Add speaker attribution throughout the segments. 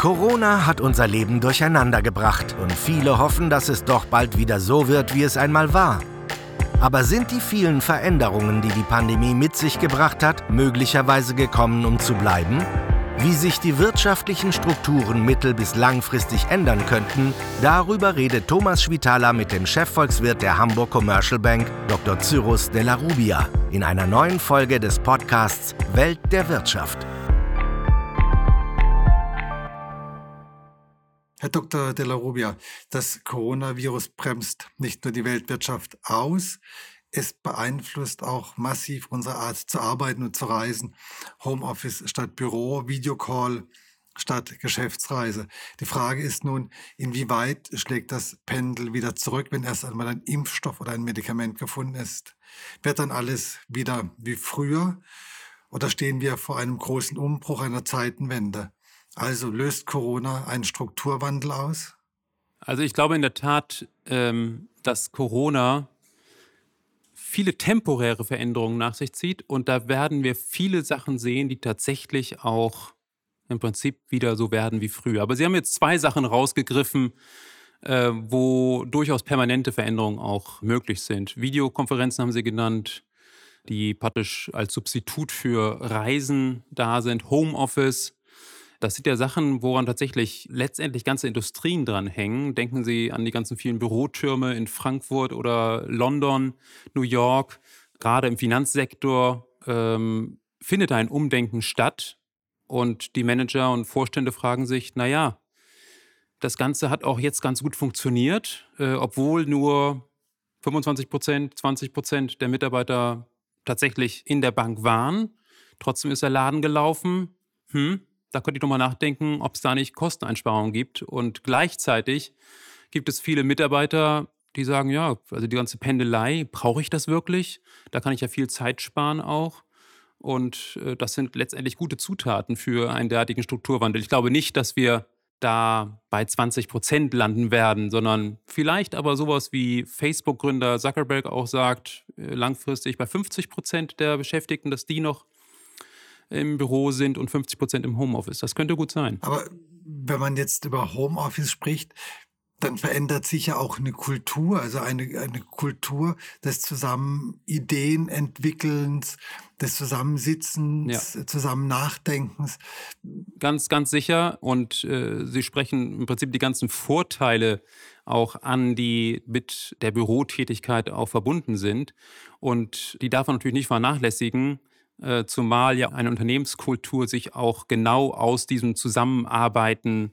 Speaker 1: Corona hat unser Leben durcheinander gebracht und viele hoffen, dass es doch bald wieder so wird, wie es einmal war. Aber sind die vielen Veränderungen, die die Pandemie mit sich gebracht hat, möglicherweise gekommen, um zu bleiben? Wie sich die wirtschaftlichen Strukturen mittel- bis langfristig ändern könnten, darüber redet Thomas Schwitaler mit dem Chefvolkswirt der Hamburg Commercial Bank, Dr. Cyrus de la Rubia, in einer neuen Folge des Podcasts Welt der Wirtschaft.
Speaker 2: Herr Dr. de la Rubia, das Coronavirus bremst nicht nur die Weltwirtschaft aus, es beeinflusst auch massiv unsere Art zu arbeiten und zu reisen. Homeoffice statt Büro, Videocall statt Geschäftsreise. Die Frage ist nun, inwieweit schlägt das Pendel wieder zurück, wenn erst einmal ein Impfstoff oder ein Medikament gefunden ist? Wird dann alles wieder wie früher? Oder stehen wir vor einem großen Umbruch einer Zeitenwende? Also löst Corona einen Strukturwandel aus?
Speaker 3: Also ich glaube in der Tat, ähm, dass Corona viele temporäre Veränderungen nach sich zieht und da werden wir viele Sachen sehen, die tatsächlich auch im Prinzip wieder so werden wie früher. Aber Sie haben jetzt zwei Sachen rausgegriffen, äh, wo durchaus permanente Veränderungen auch möglich sind. Videokonferenzen haben Sie genannt, die praktisch als Substitut für Reisen da sind, Homeoffice. Das sind ja Sachen, woran tatsächlich letztendlich ganze Industrien dran hängen. Denken Sie an die ganzen vielen Bürotürme in Frankfurt oder London, New York. Gerade im Finanzsektor ähm, findet ein Umdenken statt. Und die Manager und Vorstände fragen sich, naja, das Ganze hat auch jetzt ganz gut funktioniert, äh, obwohl nur 25 Prozent, 20 Prozent der Mitarbeiter tatsächlich in der Bank waren. Trotzdem ist der Laden gelaufen. Hm, da könnte ich nochmal nachdenken, ob es da nicht Kosteneinsparungen gibt. Und gleichzeitig gibt es viele Mitarbeiter, die sagen, ja, also die ganze Pendelei, brauche ich das wirklich? Da kann ich ja viel Zeit sparen auch. Und äh, das sind letztendlich gute Zutaten für einen derartigen Strukturwandel. Ich glaube nicht, dass wir da bei 20 Prozent landen werden, sondern vielleicht aber sowas wie Facebook-Gründer Zuckerberg auch sagt, äh, langfristig bei 50 Prozent der Beschäftigten, dass die noch im Büro sind und 50 Prozent im Homeoffice. Das könnte gut sein.
Speaker 2: Aber wenn man jetzt über Homeoffice spricht, dann verändert sich ja auch eine Kultur, also eine, eine Kultur des zusammen Ideen entwickelns, des Zusammensitzens, ja. zusammen Nachdenkens.
Speaker 3: Ganz, ganz sicher. Und äh, Sie sprechen im Prinzip die ganzen Vorteile auch an, die mit der Bürotätigkeit auch verbunden sind. Und die darf man natürlich nicht vernachlässigen. Äh, zumal ja eine Unternehmenskultur sich auch genau aus diesem Zusammenarbeiten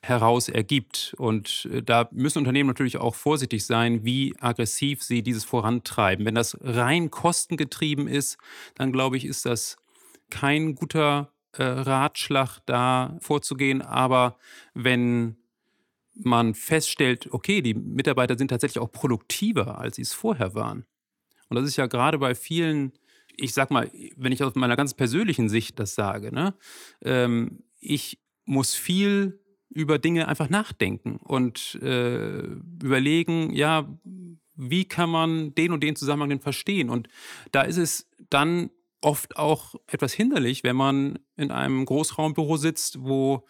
Speaker 3: heraus ergibt. Und äh, da müssen Unternehmen natürlich auch vorsichtig sein, wie aggressiv sie dieses vorantreiben. Wenn das rein kostengetrieben ist, dann glaube ich, ist das kein guter äh, Ratschlag, da vorzugehen. Aber wenn man feststellt, okay, die Mitarbeiter sind tatsächlich auch produktiver, als sie es vorher waren. Und das ist ja gerade bei vielen ich sag mal, wenn ich aus meiner ganz persönlichen Sicht das sage, ne, ähm, ich muss viel über Dinge einfach nachdenken und äh, überlegen, ja, wie kann man den und den Zusammenhang denn verstehen? Und da ist es dann oft auch etwas hinderlich, wenn man in einem Großraumbüro sitzt, wo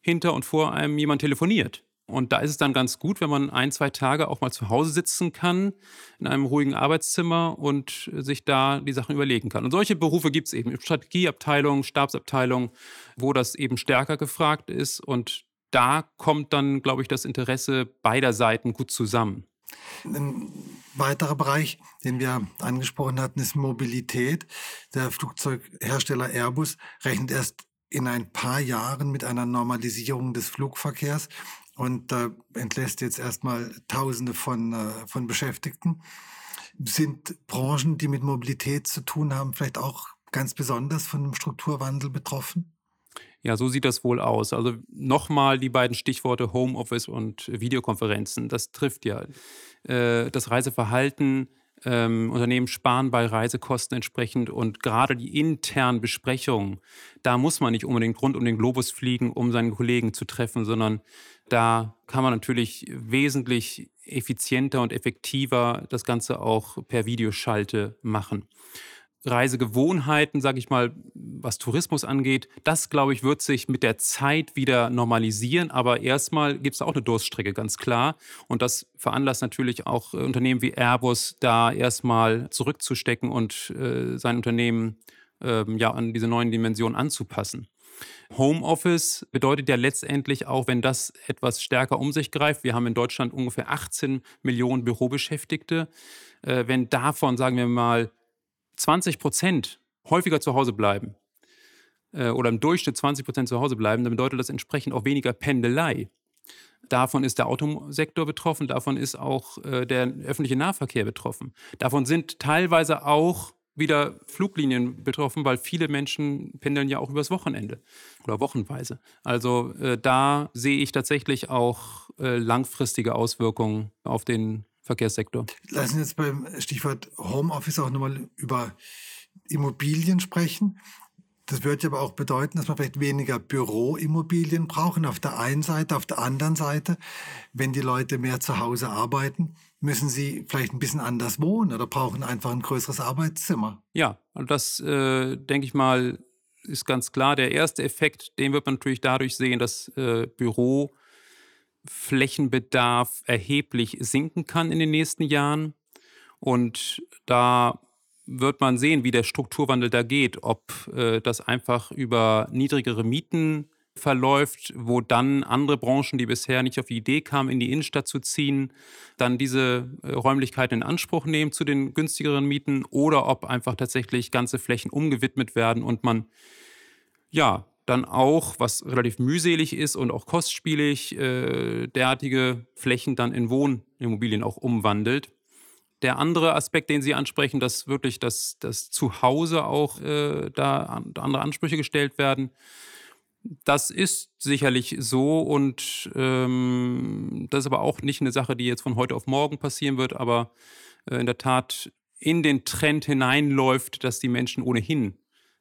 Speaker 3: hinter und vor einem jemand telefoniert. Und da ist es dann ganz gut, wenn man ein, zwei Tage auch mal zu Hause sitzen kann, in einem ruhigen Arbeitszimmer und sich da die Sachen überlegen kann. Und solche Berufe gibt es eben, Strategieabteilungen, Stabsabteilungen, wo das eben stärker gefragt ist. Und da kommt dann, glaube ich, das Interesse beider Seiten gut zusammen.
Speaker 2: Ein weiterer Bereich, den wir angesprochen hatten, ist Mobilität. Der Flugzeughersteller Airbus rechnet erst in ein paar Jahren mit einer Normalisierung des Flugverkehrs und äh, entlässt jetzt erstmal Tausende von, äh, von Beschäftigten. Sind Branchen, die mit Mobilität zu tun haben, vielleicht auch ganz besonders von dem Strukturwandel betroffen?
Speaker 3: Ja, so sieht das wohl aus. Also nochmal die beiden Stichworte Homeoffice und Videokonferenzen. Das trifft ja. Äh, das Reiseverhalten ähm, Unternehmen sparen bei Reisekosten entsprechend und gerade die internen Besprechungen, da muss man nicht unbedingt rund um den Globus fliegen, um seinen Kollegen zu treffen, sondern da kann man natürlich wesentlich effizienter und effektiver das Ganze auch per Videoschalte machen. Reisegewohnheiten, sage ich mal, was Tourismus angeht, das, glaube ich, wird sich mit der Zeit wieder normalisieren. Aber erstmal gibt es auch eine Durststrecke, ganz klar. Und das veranlasst natürlich auch äh, Unternehmen wie Airbus, da erstmal zurückzustecken und äh, sein Unternehmen äh, ja, an diese neuen Dimensionen anzupassen. Homeoffice bedeutet ja letztendlich auch, wenn das etwas stärker um sich greift, wir haben in Deutschland ungefähr 18 Millionen Bürobeschäftigte, äh, wenn davon, sagen wir mal, 20 Prozent häufiger zu Hause bleiben äh, oder im Durchschnitt 20 Prozent zu Hause bleiben, dann bedeutet das entsprechend auch weniger Pendelei. Davon ist der Autosektor betroffen, davon ist auch äh, der öffentliche Nahverkehr betroffen. Davon sind teilweise auch wieder Fluglinien betroffen, weil viele Menschen pendeln ja auch übers Wochenende oder wochenweise. Also äh, da sehe ich tatsächlich auch äh, langfristige Auswirkungen auf den Verkehrssektor.
Speaker 2: Lassen Sie jetzt beim Stichwort Homeoffice auch nochmal über Immobilien sprechen. Das würde aber auch bedeuten, dass man vielleicht weniger Büroimmobilien brauchen auf der einen Seite. Auf der anderen Seite, wenn die Leute mehr zu Hause arbeiten, müssen sie vielleicht ein bisschen anders wohnen oder brauchen einfach ein größeres Arbeitszimmer.
Speaker 3: Ja, und das äh, denke ich mal ist ganz klar. Der erste Effekt, den wird man natürlich dadurch sehen, dass äh, Büroflächenbedarf erheblich sinken kann in den nächsten Jahren. Und da wird man sehen, wie der Strukturwandel da geht, ob äh, das einfach über niedrigere Mieten verläuft, wo dann andere Branchen, die bisher nicht auf die Idee kamen, in die Innenstadt zu ziehen, dann diese äh, Räumlichkeiten in Anspruch nehmen zu den günstigeren Mieten oder ob einfach tatsächlich ganze Flächen umgewidmet werden und man ja dann auch, was relativ mühselig ist und auch kostspielig, äh, derartige Flächen dann in Wohnimmobilien auch umwandelt. Der andere Aspekt, den Sie ansprechen, dass wirklich das, das Zuhause auch äh, da andere Ansprüche gestellt werden, das ist sicherlich so und ähm, das ist aber auch nicht eine Sache, die jetzt von heute auf morgen passieren wird, aber äh, in der Tat in den Trend hineinläuft, dass die Menschen ohnehin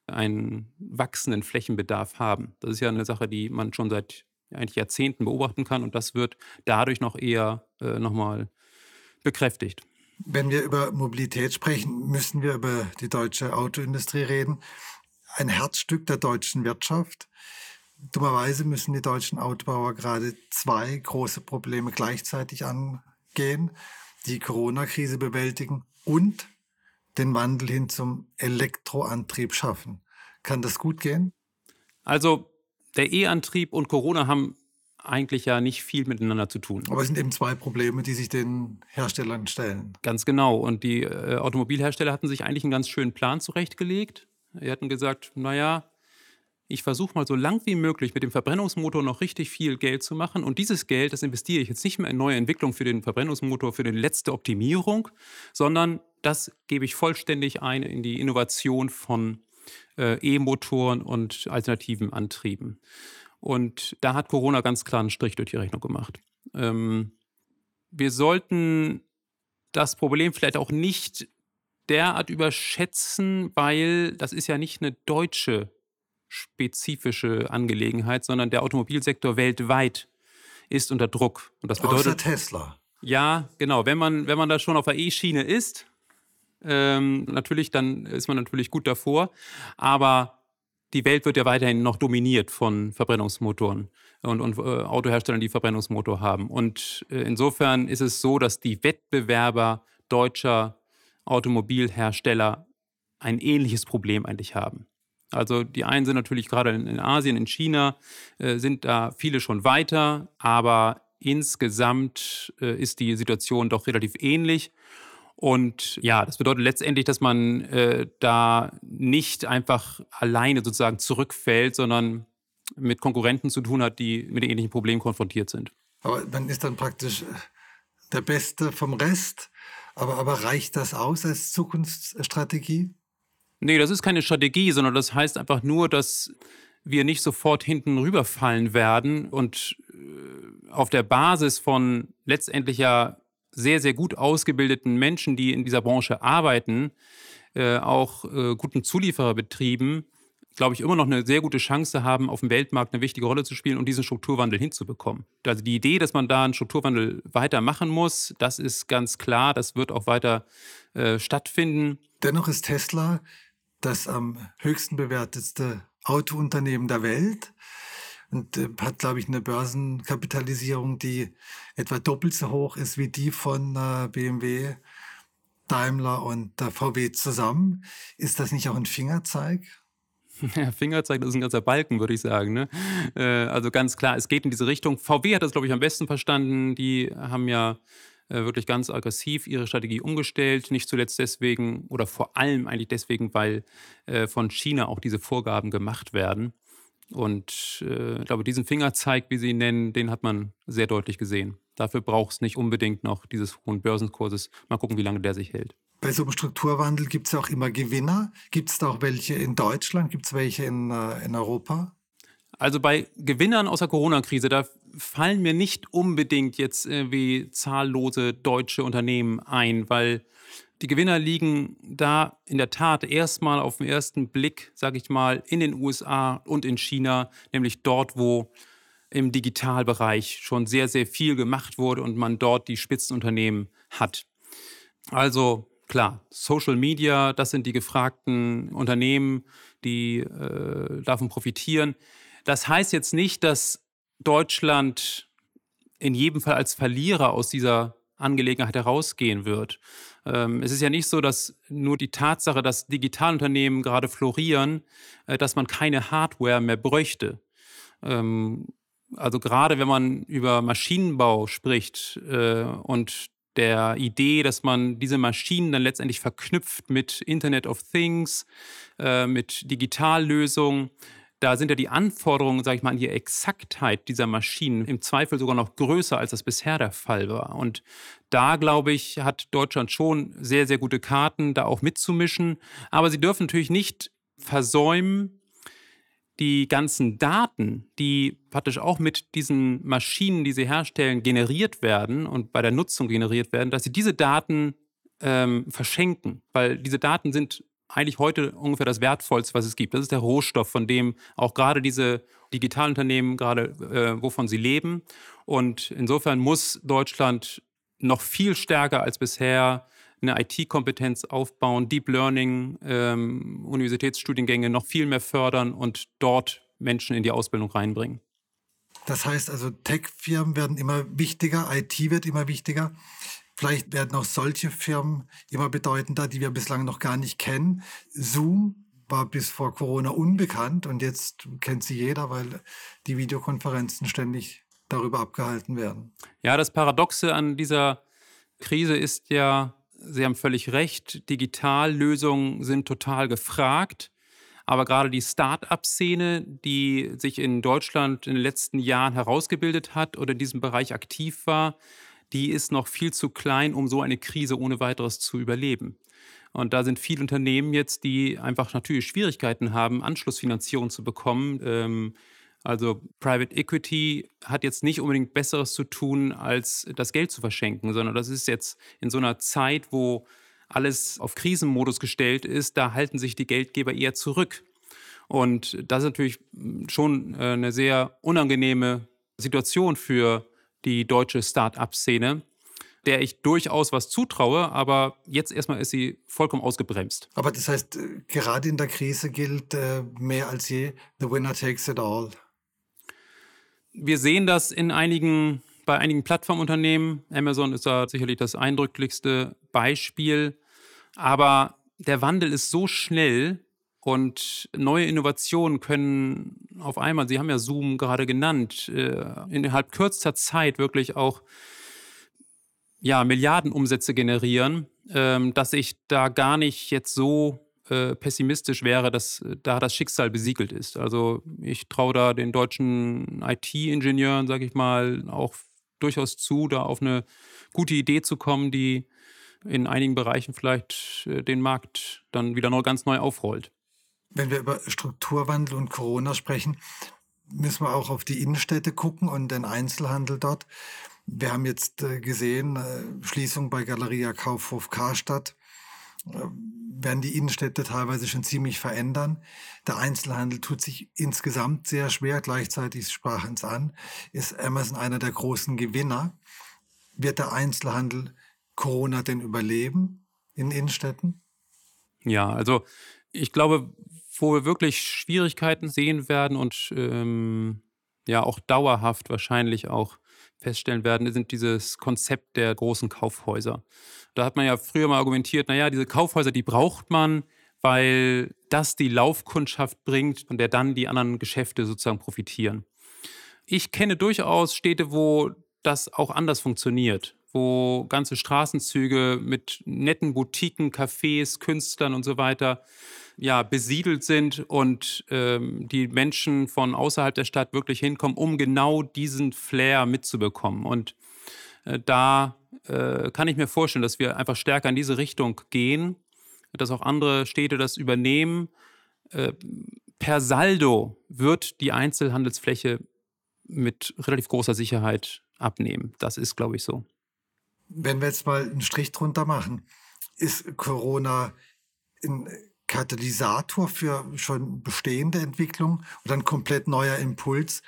Speaker 3: einen wachsenden Flächenbedarf haben. Das ist ja eine Sache, die man schon seit eigentlich Jahrzehnten beobachten kann und das wird dadurch noch eher äh, nochmal bekräftigt.
Speaker 2: Wenn wir über Mobilität sprechen, müssen wir über die deutsche Autoindustrie reden. Ein Herzstück der deutschen Wirtschaft. Dummerweise müssen die deutschen Autobauer gerade zwei große Probleme gleichzeitig angehen. Die Corona-Krise bewältigen und den Wandel hin zum Elektroantrieb schaffen. Kann das gut gehen?
Speaker 3: Also der E-Antrieb und Corona haben eigentlich ja nicht viel miteinander zu tun.
Speaker 2: Aber es sind eben zwei Probleme, die sich den Herstellern stellen.
Speaker 3: Ganz genau. Und die äh, Automobilhersteller hatten sich eigentlich einen ganz schönen Plan zurechtgelegt. Sie hatten gesagt, naja, ich versuche mal so lang wie möglich mit dem Verbrennungsmotor noch richtig viel Geld zu machen. Und dieses Geld, das investiere ich jetzt nicht mehr in neue Entwicklung für den Verbrennungsmotor, für die letzte Optimierung, sondern das gebe ich vollständig ein in die Innovation von äh, E-Motoren und alternativen Antrieben. Und da hat Corona ganz klar einen Strich durch die Rechnung gemacht. Ähm, wir sollten das Problem vielleicht auch nicht derart überschätzen, weil das ist ja nicht eine deutsche spezifische Angelegenheit, sondern der Automobilsektor weltweit ist unter Druck.
Speaker 2: Und das bedeutet Außer Tesla.
Speaker 3: Ja, genau. Wenn man, wenn man da schon auf der E-Schiene ist, ähm, natürlich, dann ist man natürlich gut davor. Aber die Welt wird ja weiterhin noch dominiert von Verbrennungsmotoren und, und äh, Autoherstellern, die Verbrennungsmotor haben. Und äh, insofern ist es so, dass die Wettbewerber deutscher Automobilhersteller ein ähnliches Problem eigentlich haben. Also die einen sind natürlich gerade in, Asien, in China, äh, sind da viele schon weiter, aber insgesamt äh, ist die Situation doch relativ ähnlich. Und ja, das bedeutet letztendlich, dass man äh, da nicht einfach alleine sozusagen zurückfällt, sondern mit Konkurrenten zu tun hat, die mit ähnlichen Problemen konfrontiert sind.
Speaker 2: Aber man ist dann praktisch äh, der Beste vom Rest. Aber, aber reicht das aus als Zukunftsstrategie?
Speaker 3: Nee, das ist keine Strategie, sondern das heißt einfach nur, dass wir nicht sofort hinten rüberfallen werden und äh, auf der Basis von letztendlich ja sehr, sehr gut ausgebildeten Menschen, die in dieser Branche arbeiten, äh, auch äh, guten Zuliefererbetrieben, glaube ich, immer noch eine sehr gute Chance haben, auf dem Weltmarkt eine wichtige Rolle zu spielen und diesen Strukturwandel hinzubekommen. Also die Idee, dass man da einen Strukturwandel weitermachen muss, das ist ganz klar, das wird auch weiter äh, stattfinden.
Speaker 2: Dennoch ist Tesla das am höchsten bewertetste Autounternehmen der Welt und äh, hat, glaube ich, eine Börsenkapitalisierung, die etwa doppelt so hoch ist wie die von äh, BMW, Daimler und äh, VW zusammen. Ist das nicht auch ein Fingerzeig?
Speaker 3: Ja, Fingerzeig, das ist ein ganzer Balken, würde ich sagen. Ne? Äh, also ganz klar, es geht in diese Richtung. VW hat das, glaube ich, am besten verstanden. Die haben ja äh, wirklich ganz aggressiv ihre Strategie umgestellt. Nicht zuletzt deswegen oder vor allem eigentlich deswegen, weil äh, von China auch diese Vorgaben gemacht werden. Und äh, ich glaube, diesen Fingerzeig, wie Sie ihn nennen, den hat man sehr deutlich gesehen. Dafür braucht es nicht unbedingt noch dieses hohen Börsenkurses. Mal gucken, wie lange der sich hält.
Speaker 2: Bei so einem Strukturwandel gibt es ja auch immer Gewinner. Gibt es da auch welche in Deutschland? Gibt es welche in, äh, in Europa?
Speaker 3: Also bei Gewinnern aus der Corona-Krise, da fallen mir nicht unbedingt jetzt wie zahllose deutsche Unternehmen ein, weil die Gewinner liegen da in der Tat erstmal auf den ersten Blick, sage ich mal, in den USA und in China, nämlich dort, wo im Digitalbereich schon sehr, sehr viel gemacht wurde und man dort die Spitzenunternehmen hat. Also klar, Social Media, das sind die gefragten Unternehmen, die äh, davon profitieren. Das heißt jetzt nicht, dass Deutschland in jedem Fall als Verlierer aus dieser Angelegenheit herausgehen wird. Ähm, es ist ja nicht so, dass nur die Tatsache, dass Digitalunternehmen gerade florieren, äh, dass man keine Hardware mehr bräuchte. Ähm, also gerade wenn man über Maschinenbau spricht äh, und der Idee, dass man diese Maschinen dann letztendlich verknüpft mit Internet of Things, äh, mit Digitallösungen, da sind ja die Anforderungen, sage ich mal, an die Exaktheit dieser Maschinen im Zweifel sogar noch größer, als das bisher der Fall war. Und da, glaube ich, hat Deutschland schon sehr, sehr gute Karten, da auch mitzumischen. Aber sie dürfen natürlich nicht versäumen, die ganzen Daten, die praktisch auch mit diesen Maschinen, die sie herstellen, generiert werden und bei der Nutzung generiert werden, dass sie diese Daten ähm, verschenken, weil diese Daten sind eigentlich heute ungefähr das Wertvollste, was es gibt. Das ist der Rohstoff, von dem auch gerade diese Digitalunternehmen gerade, äh, wovon sie leben. Und insofern muss Deutschland noch viel stärker als bisher eine IT-Kompetenz aufbauen, Deep Learning, ähm, Universitätsstudiengänge noch viel mehr fördern und dort Menschen in die Ausbildung reinbringen.
Speaker 2: Das heißt also, Tech-Firmen werden immer wichtiger, IT wird immer wichtiger. Vielleicht werden auch solche Firmen immer bedeutender, die wir bislang noch gar nicht kennen. Zoom war bis vor Corona unbekannt und jetzt kennt sie jeder, weil die Videokonferenzen ständig darüber abgehalten werden.
Speaker 3: Ja, das Paradoxe an dieser Krise ist ja, Sie haben völlig recht, Digitallösungen sind total gefragt. Aber gerade die Start-up-Szene, die sich in Deutschland in den letzten Jahren herausgebildet hat oder in diesem Bereich aktiv war, die ist noch viel zu klein, um so eine Krise ohne weiteres zu überleben. Und da sind viele Unternehmen jetzt, die einfach natürlich Schwierigkeiten haben, Anschlussfinanzierung zu bekommen. Ähm, also Private Equity hat jetzt nicht unbedingt Besseres zu tun, als das Geld zu verschenken, sondern das ist jetzt in so einer Zeit, wo alles auf Krisenmodus gestellt ist, da halten sich die Geldgeber eher zurück. Und das ist natürlich schon äh, eine sehr unangenehme Situation für die deutsche Start-up-Szene, der ich durchaus was zutraue, aber jetzt erstmal ist sie vollkommen ausgebremst.
Speaker 2: Aber das heißt, äh, gerade in der Krise gilt äh, mehr als je, the winner takes it all.
Speaker 3: Wir sehen das in einigen, bei einigen Plattformunternehmen. Amazon ist da sicherlich das eindrücklichste Beispiel. Aber der Wandel ist so schnell, und neue Innovationen können auf einmal, Sie haben ja Zoom gerade genannt, äh, innerhalb kürzester Zeit wirklich auch ja, Milliardenumsätze generieren, ähm, dass ich da gar nicht jetzt so äh, pessimistisch wäre, dass da das Schicksal besiegelt ist. Also ich traue da den deutschen IT-Ingenieuren, sage ich mal, auch durchaus zu, da auf eine gute Idee zu kommen, die in einigen Bereichen vielleicht äh, den Markt dann wieder neu, ganz neu aufrollt
Speaker 2: wenn wir über Strukturwandel und Corona sprechen, müssen wir auch auf die Innenstädte gucken und den Einzelhandel dort. Wir haben jetzt äh, gesehen, äh, Schließung bei Galeria Kaufhof Karstadt, äh, werden die Innenstädte teilweise schon ziemlich verändern. Der Einzelhandel tut sich insgesamt sehr schwer, gleichzeitig sprachen es an, ist Amazon einer der großen Gewinner. Wird der Einzelhandel Corona denn überleben in Innenstädten?
Speaker 3: Ja, also ich glaube, wo wir wirklich Schwierigkeiten sehen werden und ähm, ja auch dauerhaft wahrscheinlich auch feststellen werden, sind dieses Konzept der großen Kaufhäuser. Da hat man ja früher mal argumentiert, naja, diese Kaufhäuser, die braucht man, weil das die Laufkundschaft bringt, von der dann die anderen Geschäfte sozusagen profitieren. Ich kenne durchaus Städte, wo das auch anders funktioniert, wo ganze Straßenzüge mit netten Boutiquen, Cafés, Künstlern und so weiter ja, besiedelt sind und ähm, die Menschen von außerhalb der Stadt wirklich hinkommen, um genau diesen Flair mitzubekommen. Und äh, da äh, kann ich mir vorstellen, dass wir einfach stärker in diese Richtung gehen, dass auch andere Städte das übernehmen. Äh, per Saldo wird die Einzelhandelsfläche mit relativ großer Sicherheit abnehmen. Das ist, glaube ich, so.
Speaker 2: Wenn wir jetzt mal einen Strich drunter machen, ist Corona ein Katalysator für schon bestehende Entwicklung oder ein komplett neuer Impuls,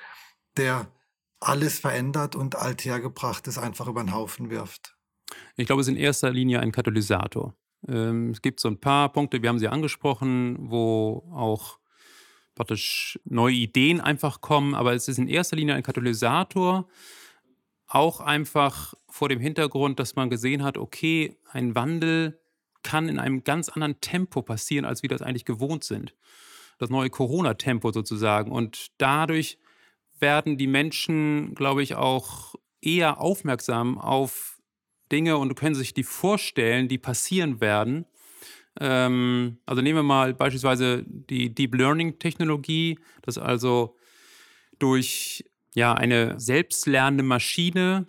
Speaker 2: der alles verändert und althergebrachtes einfach über den Haufen wirft?
Speaker 3: Ich glaube, es ist in erster Linie ein Katalysator. Ähm, es gibt so ein paar Punkte, wir haben sie angesprochen, wo auch praktisch neue Ideen einfach kommen, aber es ist in erster Linie ein Katalysator, auch einfach vor dem Hintergrund, dass man gesehen hat, okay, ein Wandel kann in einem ganz anderen Tempo passieren, als wir das eigentlich gewohnt sind. Das neue Corona-Tempo sozusagen. Und dadurch werden die Menschen, glaube ich, auch eher aufmerksam auf Dinge und können sich die vorstellen, die passieren werden. Ähm, also nehmen wir mal beispielsweise die Deep Learning-Technologie, dass also durch ja, eine selbstlernende Maschine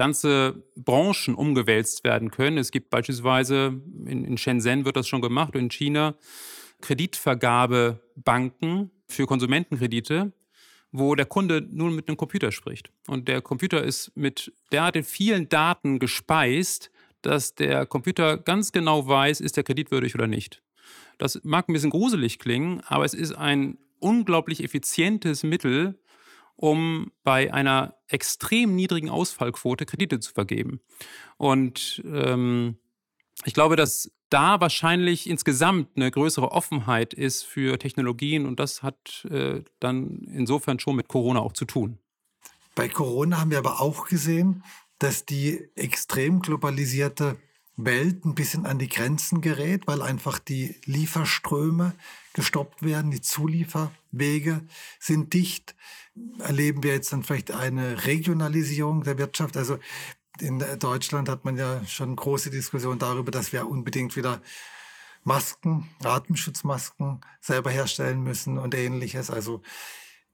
Speaker 3: ganze Branchen umgewälzt werden können. Es gibt beispielsweise, in, in Shenzhen wird das schon gemacht, in China, Kreditvergabebanken für Konsumentenkredite, wo der Kunde nur mit einem Computer spricht. Und der Computer ist mit derart vielen Daten gespeist, dass der Computer ganz genau weiß, ist der kreditwürdig oder nicht. Das mag ein bisschen gruselig klingen, aber es ist ein unglaublich effizientes Mittel, um bei einer extrem niedrigen Ausfallquote Kredite zu vergeben. Und ähm, ich glaube, dass da wahrscheinlich insgesamt eine größere Offenheit ist für Technologien und das hat äh, dann insofern schon mit Corona auch zu tun.
Speaker 2: Bei Corona haben wir aber auch gesehen, dass die extrem globalisierte Welt ein bisschen an die Grenzen gerät, weil einfach die Lieferströme gestoppt werden, die Zulieferwege sind dicht. Erleben wir jetzt dann vielleicht eine Regionalisierung der Wirtschaft? Also in Deutschland hat man ja schon große Diskussionen darüber, dass wir unbedingt wieder Masken, Atemschutzmasken selber herstellen müssen und ähnliches. Also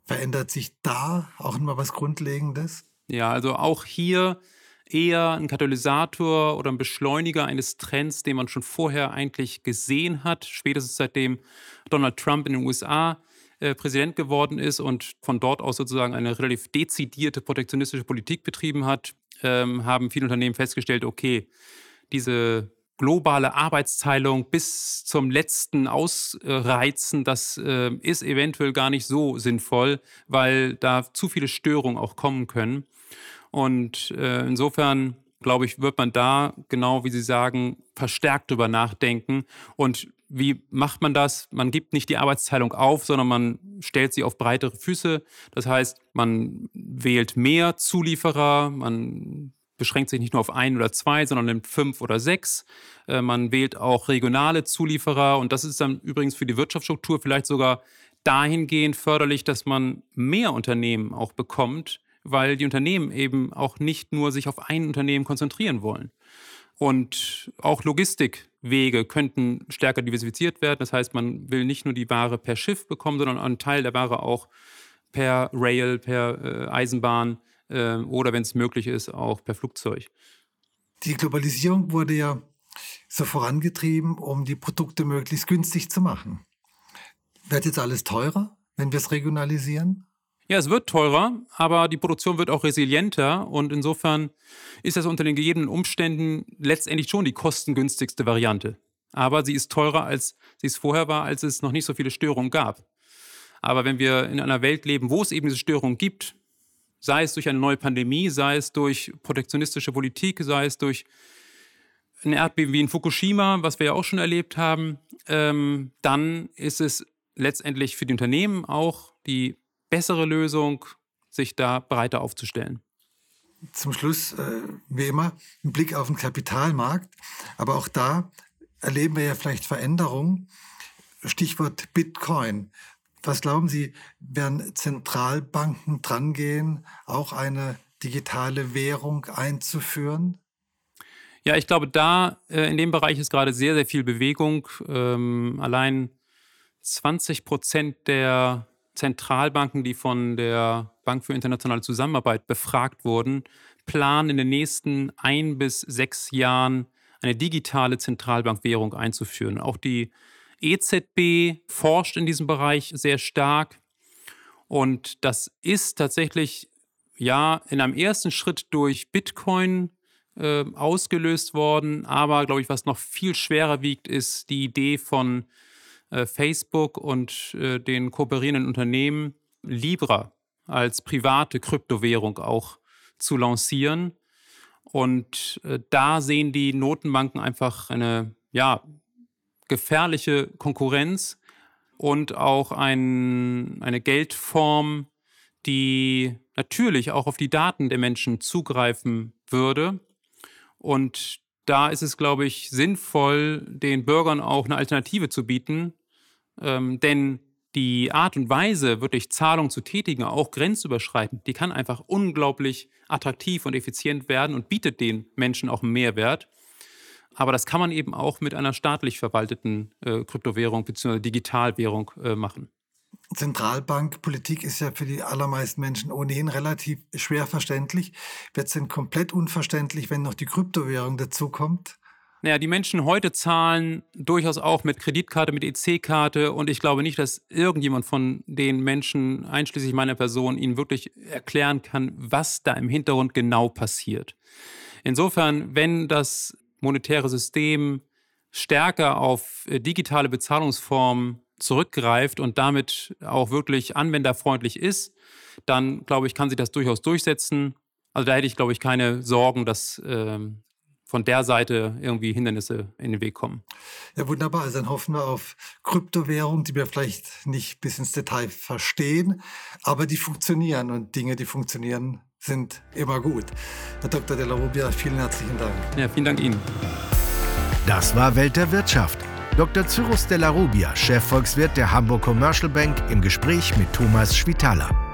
Speaker 2: verändert sich da auch nochmal was Grundlegendes?
Speaker 3: Ja, also auch hier eher ein Katalysator oder ein Beschleuniger eines Trends, den man schon vorher eigentlich gesehen hat, spätestens seitdem Donald Trump in den USA äh, Präsident geworden ist und von dort aus sozusagen eine relativ dezidierte protektionistische Politik betrieben hat, ähm, haben viele Unternehmen festgestellt, okay, diese globale Arbeitsteilung bis zum letzten Ausreizen, das äh, ist eventuell gar nicht so sinnvoll, weil da zu viele Störungen auch kommen können. Und äh, insofern, glaube ich, wird man da, genau wie Sie sagen, verstärkt drüber nachdenken. Und wie macht man das? Man gibt nicht die Arbeitsteilung auf, sondern man stellt sie auf breitere Füße. Das heißt, man wählt mehr Zulieferer, man beschränkt sich nicht nur auf ein oder zwei, sondern nimmt fünf oder sechs. Äh, man wählt auch regionale Zulieferer und das ist dann übrigens für die Wirtschaftsstruktur vielleicht sogar dahingehend förderlich, dass man mehr Unternehmen auch bekommt, weil die Unternehmen eben auch nicht nur sich auf ein Unternehmen konzentrieren wollen. Und auch Logistikwege könnten stärker diversifiziert werden. Das heißt, man will nicht nur die Ware per Schiff bekommen, sondern einen Teil der Ware auch per Rail, per äh, Eisenbahn äh, oder, wenn es möglich ist, auch per Flugzeug.
Speaker 2: Die Globalisierung wurde ja so vorangetrieben, um die Produkte möglichst günstig zu machen. Wird jetzt alles teurer, wenn wir es regionalisieren?
Speaker 3: Ja, es wird teurer, aber die Produktion wird auch resilienter und insofern ist das unter den gegebenen Umständen letztendlich schon die kostengünstigste Variante. Aber sie ist teurer, als sie es vorher war, als es noch nicht so viele Störungen gab. Aber wenn wir in einer Welt leben, wo es eben diese Störungen gibt, sei es durch eine neue Pandemie, sei es durch protektionistische Politik, sei es durch ein Erdbeben wie in Fukushima, was wir ja auch schon erlebt haben, ähm, dann ist es letztendlich für die Unternehmen auch die bessere Lösung, sich da breiter aufzustellen.
Speaker 2: Zum Schluss, äh, wie immer, ein Blick auf den Kapitalmarkt. Aber auch da erleben wir ja vielleicht Veränderungen. Stichwort Bitcoin. Was glauben Sie, werden Zentralbanken drangehen, auch eine digitale Währung einzuführen?
Speaker 3: Ja, ich glaube, da äh, in dem Bereich ist gerade sehr, sehr viel Bewegung. Ähm, allein 20 Prozent der Zentralbanken, die von der Bank für internationale Zusammenarbeit befragt wurden, planen in den nächsten ein bis sechs Jahren eine digitale Zentralbankwährung einzuführen. Auch die EZB forscht in diesem Bereich sehr stark. Und das ist tatsächlich ja in einem ersten Schritt durch Bitcoin äh, ausgelöst worden. Aber, glaube ich, was noch viel schwerer wiegt, ist die Idee von Facebook und äh, den kooperierenden Unternehmen, Libra als private Kryptowährung auch zu lancieren. Und äh, da sehen die Notenbanken einfach eine ja, gefährliche Konkurrenz und auch ein, eine Geldform, die natürlich auch auf die Daten der Menschen zugreifen würde. Und da ist es, glaube ich, sinnvoll, den Bürgern auch eine Alternative zu bieten. Ähm, denn die Art und Weise, wirklich Zahlungen zu tätigen, auch grenzüberschreitend, die kann einfach unglaublich attraktiv und effizient werden und bietet den Menschen auch einen Mehrwert. Aber das kann man eben auch mit einer staatlich verwalteten äh, Kryptowährung bzw. Digitalwährung äh, machen.
Speaker 2: Zentralbankpolitik ist ja für die allermeisten Menschen ohnehin relativ schwer verständlich. Wird es denn komplett unverständlich, wenn noch die Kryptowährung dazukommt?
Speaker 3: Naja, die Menschen heute zahlen durchaus auch mit Kreditkarte, mit EC-Karte und ich glaube nicht, dass irgendjemand von den Menschen, einschließlich meiner Person, ihnen wirklich erklären kann, was da im Hintergrund genau passiert. Insofern, wenn das monetäre System stärker auf äh, digitale Bezahlungsformen zurückgreift und damit auch wirklich anwenderfreundlich ist, dann glaube ich, kann sich das durchaus durchsetzen. Also da hätte ich, glaube ich, keine Sorgen, dass ähm, von der Seite irgendwie Hindernisse in den Weg kommen.
Speaker 2: Ja, wunderbar. Also dann hoffen wir auf Kryptowährungen, die wir vielleicht nicht bis ins Detail verstehen, aber die funktionieren und Dinge, die funktionieren, sind immer gut. Herr Dr. De La Rubia, vielen herzlichen Dank.
Speaker 3: Ja, vielen Dank Ihnen.
Speaker 1: Das war Welt der Wirtschaft. Dr. Cyrus de la Rubia, Chefvolkswirt der Hamburg Commercial Bank, im Gespräch mit Thomas Schwitaler.